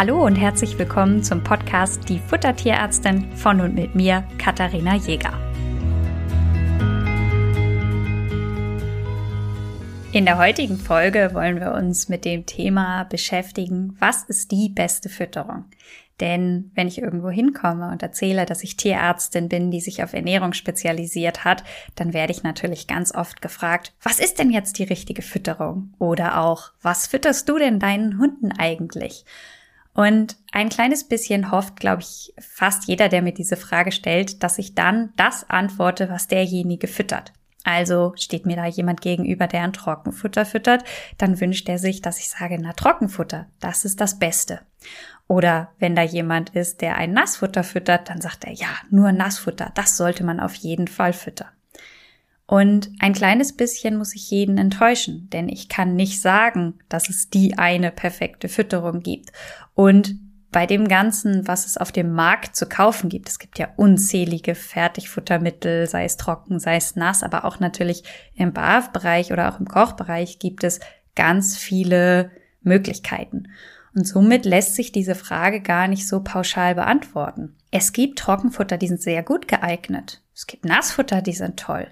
Hallo und herzlich willkommen zum Podcast Die Futtertierärztin von und mit mir, Katharina Jäger. In der heutigen Folge wollen wir uns mit dem Thema beschäftigen, was ist die beste Fütterung? Denn wenn ich irgendwo hinkomme und erzähle, dass ich Tierärztin bin, die sich auf Ernährung spezialisiert hat, dann werde ich natürlich ganz oft gefragt, was ist denn jetzt die richtige Fütterung? Oder auch, was fütterst du denn deinen Hunden eigentlich? Und ein kleines bisschen hofft, glaube ich, fast jeder, der mir diese Frage stellt, dass ich dann das antworte, was derjenige füttert. Also steht mir da jemand gegenüber, der ein Trockenfutter füttert, dann wünscht er sich, dass ich sage, na Trockenfutter, das ist das Beste. Oder wenn da jemand ist, der ein Nassfutter füttert, dann sagt er, ja, nur Nassfutter, das sollte man auf jeden Fall füttern. Und ein kleines bisschen muss ich jeden enttäuschen, denn ich kann nicht sagen, dass es die eine perfekte Fütterung gibt. Und bei dem Ganzen, was es auf dem Markt zu kaufen gibt, es gibt ja unzählige Fertigfuttermittel, sei es trocken, sei es nass, aber auch natürlich im BAF-Bereich oder auch im Kochbereich gibt es ganz viele Möglichkeiten. Und somit lässt sich diese Frage gar nicht so pauschal beantworten. Es gibt Trockenfutter, die sind sehr gut geeignet. Es gibt Nassfutter, die sind toll.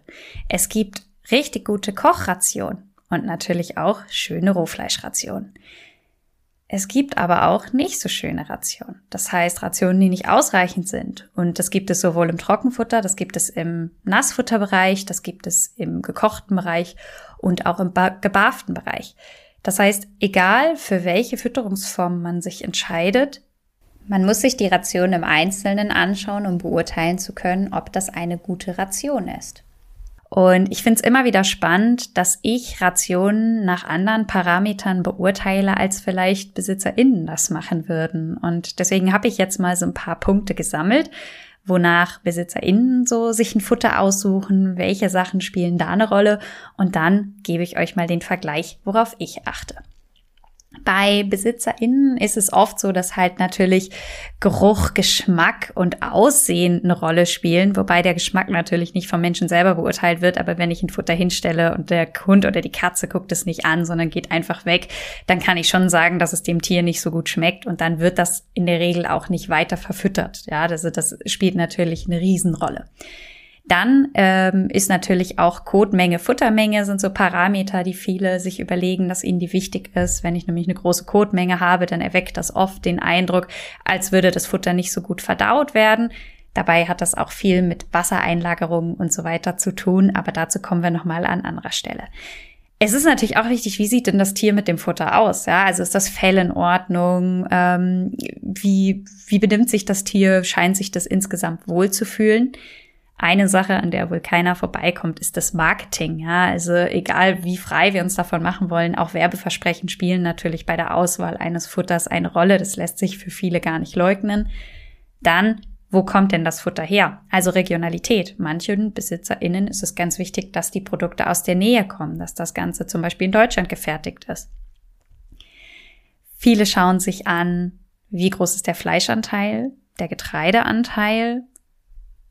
Es gibt richtig gute Kochrationen und natürlich auch schöne Rohfleischrationen. Es gibt aber auch nicht so schöne Rationen. Das heißt, Rationen, die nicht ausreichend sind. Und das gibt es sowohl im Trockenfutter, das gibt es im Nassfutterbereich, das gibt es im gekochten Bereich und auch im gebarften Bereich. Das heißt, egal für welche Fütterungsform man sich entscheidet, man muss sich die Ration im Einzelnen anschauen, um beurteilen zu können, ob das eine gute Ration ist. Und ich finde es immer wieder spannend, dass ich Rationen nach anderen Parametern beurteile, als vielleicht BesitzerInnen das machen würden. Und deswegen habe ich jetzt mal so ein paar Punkte gesammelt, wonach BesitzerInnen so sich ein Futter aussuchen, welche Sachen spielen da eine Rolle. Und dann gebe ich euch mal den Vergleich, worauf ich achte. Bei BesitzerInnen ist es oft so, dass halt natürlich Geruch, Geschmack und Aussehen eine Rolle spielen, wobei der Geschmack natürlich nicht vom Menschen selber beurteilt wird, aber wenn ich ein Futter hinstelle und der Hund oder die Katze guckt es nicht an, sondern geht einfach weg, dann kann ich schon sagen, dass es dem Tier nicht so gut schmeckt und dann wird das in der Regel auch nicht weiter verfüttert. Ja, also das spielt natürlich eine Riesenrolle. Dann ähm, ist natürlich auch Kotmenge, Futtermenge sind so Parameter, die viele sich überlegen, dass ihnen die wichtig ist. Wenn ich nämlich eine große Kotmenge habe, dann erweckt das oft den Eindruck, als würde das Futter nicht so gut verdaut werden. Dabei hat das auch viel mit Wassereinlagerungen und so weiter zu tun, aber dazu kommen wir nochmal an anderer Stelle. Es ist natürlich auch wichtig, wie sieht denn das Tier mit dem Futter aus? Ja, also ist das Fell in Ordnung? Ähm, wie, wie benimmt sich das Tier? Scheint sich das insgesamt wohl zu fühlen? Eine Sache, an der wohl keiner vorbeikommt, ist das Marketing. Ja, also egal wie frei wir uns davon machen wollen, auch Werbeversprechen spielen natürlich bei der Auswahl eines Futters eine Rolle. Das lässt sich für viele gar nicht leugnen. Dann, wo kommt denn das Futter her? Also Regionalität. Manchen BesitzerInnen ist es ganz wichtig, dass die Produkte aus der Nähe kommen, dass das Ganze zum Beispiel in Deutschland gefertigt ist. Viele schauen sich an, wie groß ist der Fleischanteil, der Getreideanteil,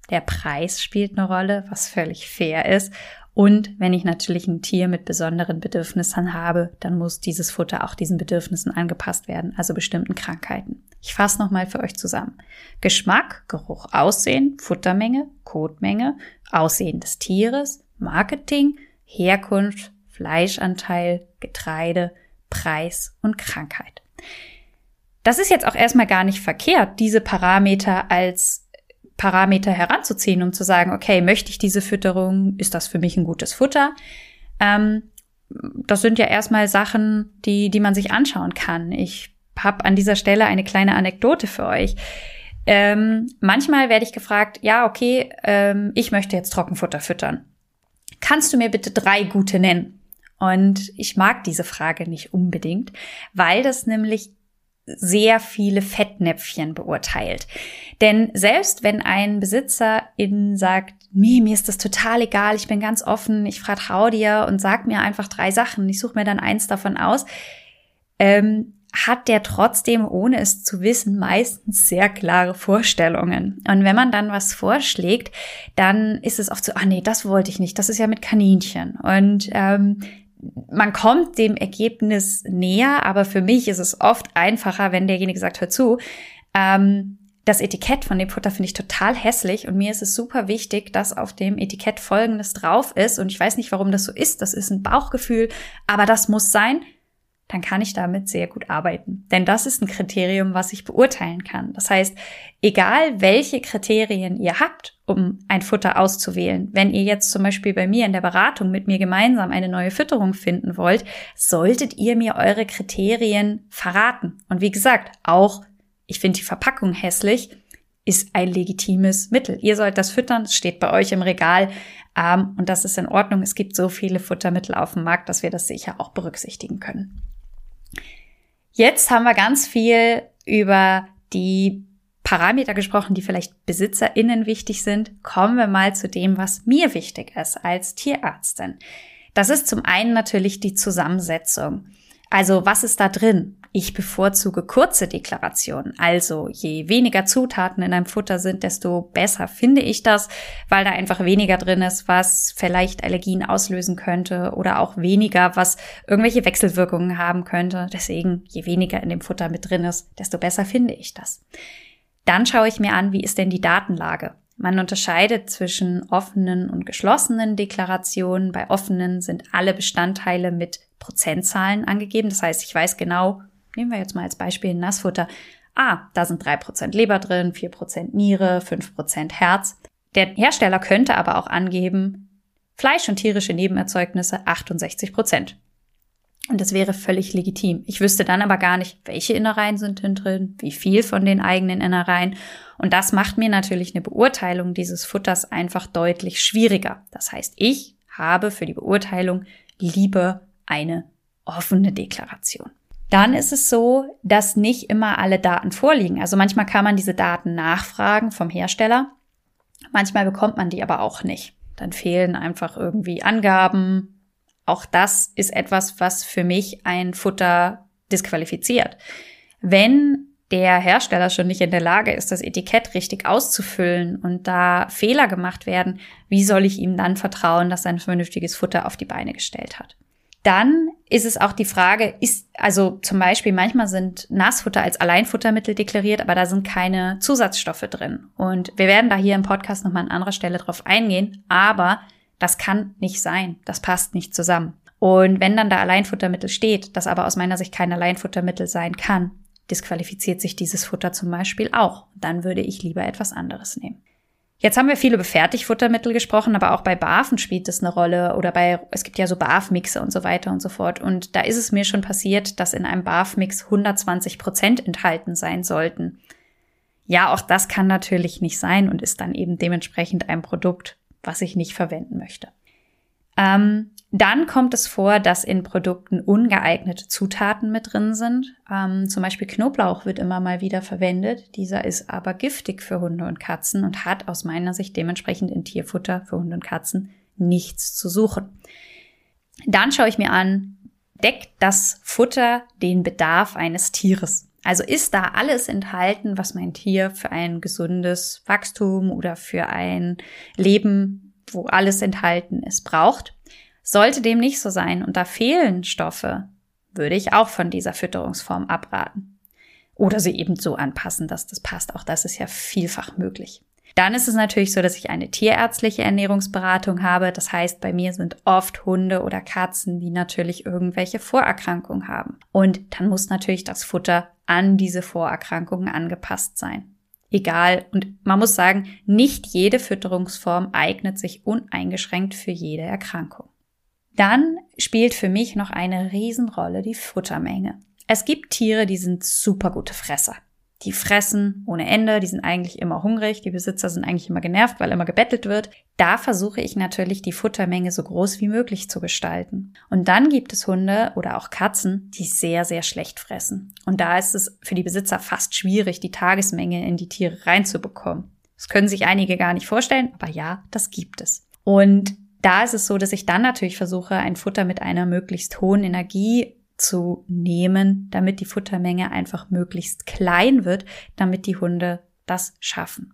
der Preis spielt eine Rolle, was völlig fair ist. Und wenn ich natürlich ein Tier mit besonderen Bedürfnissen habe, dann muss dieses Futter auch diesen Bedürfnissen angepasst werden, also bestimmten Krankheiten. Ich fasse nochmal für euch zusammen. Geschmack, Geruch, Aussehen, Futtermenge, Kotmenge, Aussehen des Tieres, Marketing, Herkunft, Fleischanteil, Getreide, Preis und Krankheit. Das ist jetzt auch erstmal gar nicht verkehrt, diese Parameter als Parameter heranzuziehen, um zu sagen, okay, möchte ich diese Fütterung? Ist das für mich ein gutes Futter? Ähm, das sind ja erstmal Sachen, die, die man sich anschauen kann. Ich habe an dieser Stelle eine kleine Anekdote für euch. Ähm, manchmal werde ich gefragt, ja, okay, ähm, ich möchte jetzt Trockenfutter füttern. Kannst du mir bitte drei gute nennen? Und ich mag diese Frage nicht unbedingt, weil das nämlich sehr viele Fettnäpfchen beurteilt. Denn selbst wenn ein Besitzer in sagt, nee, mir ist das total egal, ich bin ganz offen, ich vertraue dir und sag mir einfach drei Sachen, ich suche mir dann eins davon aus, ähm, hat der trotzdem, ohne es zu wissen, meistens sehr klare Vorstellungen. Und wenn man dann was vorschlägt, dann ist es oft so, ah nee, das wollte ich nicht, das ist ja mit Kaninchen. Und ähm, man kommt dem Ergebnis näher, aber für mich ist es oft einfacher, wenn derjenige sagt, hör zu, ähm, das Etikett von dem Futter finde ich total hässlich und mir ist es super wichtig, dass auf dem Etikett Folgendes drauf ist und ich weiß nicht, warum das so ist, das ist ein Bauchgefühl, aber das muss sein, dann kann ich damit sehr gut arbeiten. Denn das ist ein Kriterium, was ich beurteilen kann. Das heißt, egal welche Kriterien ihr habt, um ein Futter auszuwählen, wenn ihr jetzt zum Beispiel bei mir in der Beratung mit mir gemeinsam eine neue Fütterung finden wollt, solltet ihr mir eure Kriterien verraten. Und wie gesagt, auch ich finde die Verpackung hässlich, ist ein legitimes Mittel. Ihr sollt das füttern, es steht bei euch im Regal ähm, und das ist in Ordnung. Es gibt so viele Futtermittel auf dem Markt, dass wir das sicher auch berücksichtigen können. Jetzt haben wir ganz viel über die Parameter gesprochen, die vielleicht BesitzerInnen wichtig sind. Kommen wir mal zu dem, was mir wichtig ist als Tierärztin. Das ist zum einen natürlich die Zusammensetzung. Also was ist da drin? Ich bevorzuge kurze Deklarationen. Also je weniger Zutaten in einem Futter sind, desto besser finde ich das, weil da einfach weniger drin ist, was vielleicht Allergien auslösen könnte oder auch weniger, was irgendwelche Wechselwirkungen haben könnte. Deswegen, je weniger in dem Futter mit drin ist, desto besser finde ich das. Dann schaue ich mir an, wie ist denn die Datenlage? Man unterscheidet zwischen offenen und geschlossenen Deklarationen. Bei offenen sind alle Bestandteile mit Prozentzahlen angegeben. Das heißt, ich weiß genau, nehmen wir jetzt mal als Beispiel Nassfutter, ah, da sind drei Prozent Leber drin, vier Prozent Niere, fünf Prozent Herz. Der Hersteller könnte aber auch angeben, Fleisch und tierische Nebenerzeugnisse 68%. Prozent. Und das wäre völlig legitim. Ich wüsste dann aber gar nicht, welche Innereien sind denn drin, wie viel von den eigenen Innereien. Und das macht mir natürlich eine Beurteilung dieses Futters einfach deutlich schwieriger. Das heißt, ich habe für die Beurteilung lieber eine offene Deklaration. Dann ist es so, dass nicht immer alle Daten vorliegen. Also manchmal kann man diese Daten nachfragen vom Hersteller. Manchmal bekommt man die aber auch nicht. Dann fehlen einfach irgendwie Angaben. Auch das ist etwas, was für mich ein Futter disqualifiziert. Wenn der Hersteller schon nicht in der Lage ist, das Etikett richtig auszufüllen und da Fehler gemacht werden, wie soll ich ihm dann vertrauen, dass er ein vernünftiges Futter auf die Beine gestellt hat? Dann ist es auch die Frage, ist, also zum Beispiel manchmal sind Nassfutter als Alleinfuttermittel deklariert, aber da sind keine Zusatzstoffe drin. Und wir werden da hier im Podcast nochmal an anderer Stelle drauf eingehen, aber das kann nicht sein. Das passt nicht zusammen. Und wenn dann da Alleinfuttermittel steht, das aber aus meiner Sicht kein Alleinfuttermittel sein kann, disqualifiziert sich dieses Futter zum Beispiel auch. Dann würde ich lieber etwas anderes nehmen. Jetzt haben wir viel über Fertigfuttermittel gesprochen, aber auch bei Barfen spielt es eine Rolle oder bei, es gibt ja so Barfmixe und so weiter und so fort. Und da ist es mir schon passiert, dass in einem Barfmix 120 Prozent enthalten sein sollten. Ja, auch das kann natürlich nicht sein und ist dann eben dementsprechend ein Produkt, was ich nicht verwenden möchte. Ähm, dann kommt es vor, dass in Produkten ungeeignete Zutaten mit drin sind. Ähm, zum Beispiel Knoblauch wird immer mal wieder verwendet. Dieser ist aber giftig für Hunde und Katzen und hat aus meiner Sicht dementsprechend in Tierfutter für Hunde und Katzen nichts zu suchen. Dann schaue ich mir an, deckt das Futter den Bedarf eines Tieres? Also ist da alles enthalten, was mein Tier für ein gesundes Wachstum oder für ein Leben, wo alles enthalten ist, braucht? Sollte dem nicht so sein und da fehlen Stoffe, würde ich auch von dieser Fütterungsform abraten. Oder sie eben so anpassen, dass das passt. Auch das ist ja vielfach möglich. Dann ist es natürlich so, dass ich eine tierärztliche Ernährungsberatung habe. Das heißt, bei mir sind oft Hunde oder Katzen, die natürlich irgendwelche Vorerkrankungen haben. Und dann muss natürlich das Futter an diese Vorerkrankungen angepasst sein. Egal. Und man muss sagen, nicht jede Fütterungsform eignet sich uneingeschränkt für jede Erkrankung. Dann spielt für mich noch eine Riesenrolle die Futtermenge. Es gibt Tiere, die sind super gute Fresser. Die fressen ohne Ende, die sind eigentlich immer hungrig, die Besitzer sind eigentlich immer genervt, weil immer gebettelt wird. Da versuche ich natürlich die Futtermenge so groß wie möglich zu gestalten. Und dann gibt es Hunde oder auch Katzen, die sehr, sehr schlecht fressen. Und da ist es für die Besitzer fast schwierig, die Tagesmenge in die Tiere reinzubekommen. Das können sich einige gar nicht vorstellen, aber ja, das gibt es. Und da ist es so, dass ich dann natürlich versuche, ein Futter mit einer möglichst hohen Energie zu nehmen, damit die Futtermenge einfach möglichst klein wird, damit die Hunde das schaffen.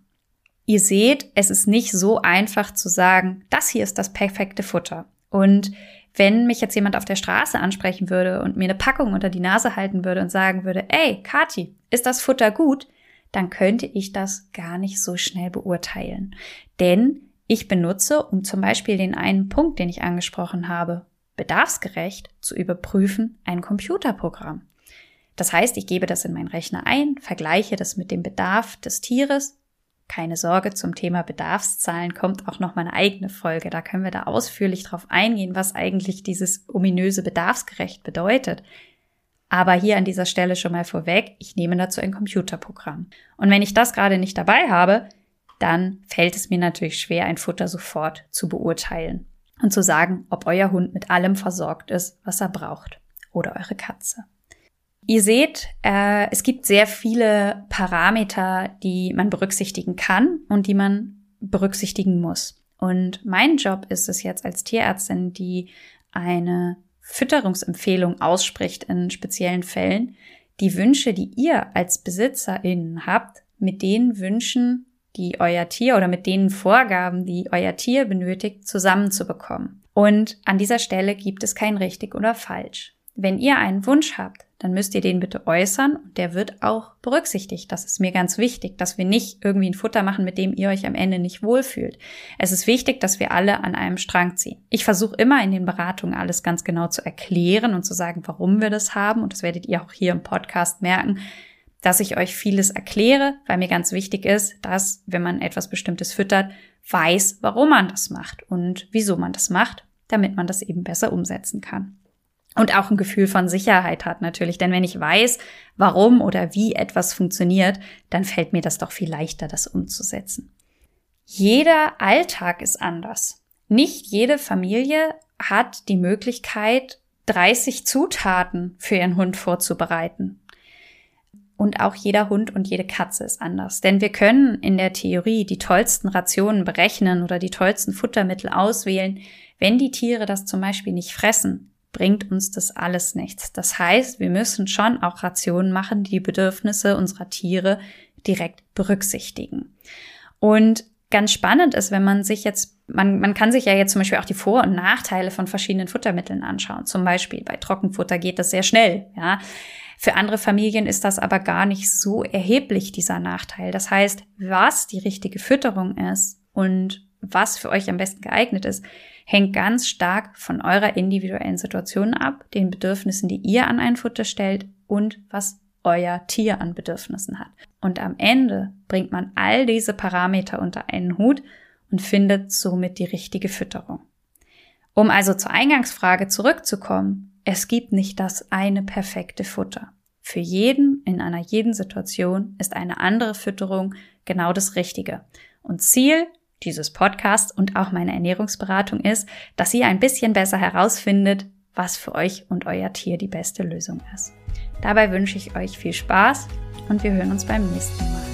Ihr seht, es ist nicht so einfach zu sagen, das hier ist das perfekte Futter Und wenn mich jetzt jemand auf der Straße ansprechen würde und mir eine Packung unter die Nase halten würde und sagen würde, ey, Kati, ist das Futter gut? Dann könnte ich das gar nicht so schnell beurteilen. Denn ich benutze, um zum Beispiel den einen Punkt, den ich angesprochen habe, bedarfsgerecht zu überprüfen, ein Computerprogramm. Das heißt, ich gebe das in meinen Rechner ein, vergleiche das mit dem Bedarf des Tieres. Keine Sorge, zum Thema Bedarfszahlen kommt auch noch meine eigene Folge. Da können wir da ausführlich drauf eingehen, was eigentlich dieses ominöse bedarfsgerecht bedeutet. Aber hier an dieser Stelle schon mal vorweg, ich nehme dazu ein Computerprogramm. Und wenn ich das gerade nicht dabei habe, dann fällt es mir natürlich schwer, ein Futter sofort zu beurteilen und zu sagen, ob euer Hund mit allem versorgt ist, was er braucht oder eure Katze. Ihr seht, äh, es gibt sehr viele Parameter, die man berücksichtigen kann und die man berücksichtigen muss. Und mein Job ist es jetzt als Tierärztin, die eine Fütterungsempfehlung ausspricht in speziellen Fällen, die Wünsche, die ihr als BesitzerInnen habt, mit den Wünschen, die euer Tier oder mit den Vorgaben, die euer Tier benötigt, zusammenzubekommen. Und an dieser Stelle gibt es kein richtig oder falsch. Wenn ihr einen Wunsch habt, dann müsst ihr den bitte äußern und der wird auch berücksichtigt. Das ist mir ganz wichtig, dass wir nicht irgendwie ein Futter machen, mit dem ihr euch am Ende nicht wohlfühlt. Es ist wichtig, dass wir alle an einem Strang ziehen. Ich versuche immer in den Beratungen alles ganz genau zu erklären und zu sagen, warum wir das haben und das werdet ihr auch hier im Podcast merken, dass ich euch vieles erkläre, weil mir ganz wichtig ist, dass, wenn man etwas Bestimmtes füttert, weiß, warum man das macht und wieso man das macht, damit man das eben besser umsetzen kann. Und auch ein Gefühl von Sicherheit hat natürlich, denn wenn ich weiß, warum oder wie etwas funktioniert, dann fällt mir das doch viel leichter, das umzusetzen. Jeder Alltag ist anders. Nicht jede Familie hat die Möglichkeit, 30 Zutaten für ihren Hund vorzubereiten. Und auch jeder Hund und jede Katze ist anders. Denn wir können in der Theorie die tollsten Rationen berechnen oder die tollsten Futtermittel auswählen. Wenn die Tiere das zum Beispiel nicht fressen, bringt uns das alles nichts. Das heißt, wir müssen schon auch Rationen machen, die die Bedürfnisse unserer Tiere direkt berücksichtigen. Und ganz spannend ist, wenn man sich jetzt, man, man kann sich ja jetzt zum Beispiel auch die Vor- und Nachteile von verschiedenen Futtermitteln anschauen. Zum Beispiel bei Trockenfutter geht das sehr schnell, ja. Für andere Familien ist das aber gar nicht so erheblich, dieser Nachteil. Das heißt, was die richtige Fütterung ist und was für euch am besten geeignet ist, hängt ganz stark von eurer individuellen Situation ab, den Bedürfnissen, die ihr an ein Futter stellt und was euer Tier an Bedürfnissen hat. Und am Ende bringt man all diese Parameter unter einen Hut und findet somit die richtige Fütterung. Um also zur Eingangsfrage zurückzukommen, es gibt nicht das eine perfekte Futter. Für jeden in einer jeden Situation ist eine andere Fütterung genau das Richtige. Und Ziel dieses Podcasts und auch meine Ernährungsberatung ist, dass ihr ein bisschen besser herausfindet, was für euch und euer Tier die beste Lösung ist. Dabei wünsche ich euch viel Spaß und wir hören uns beim nächsten Mal.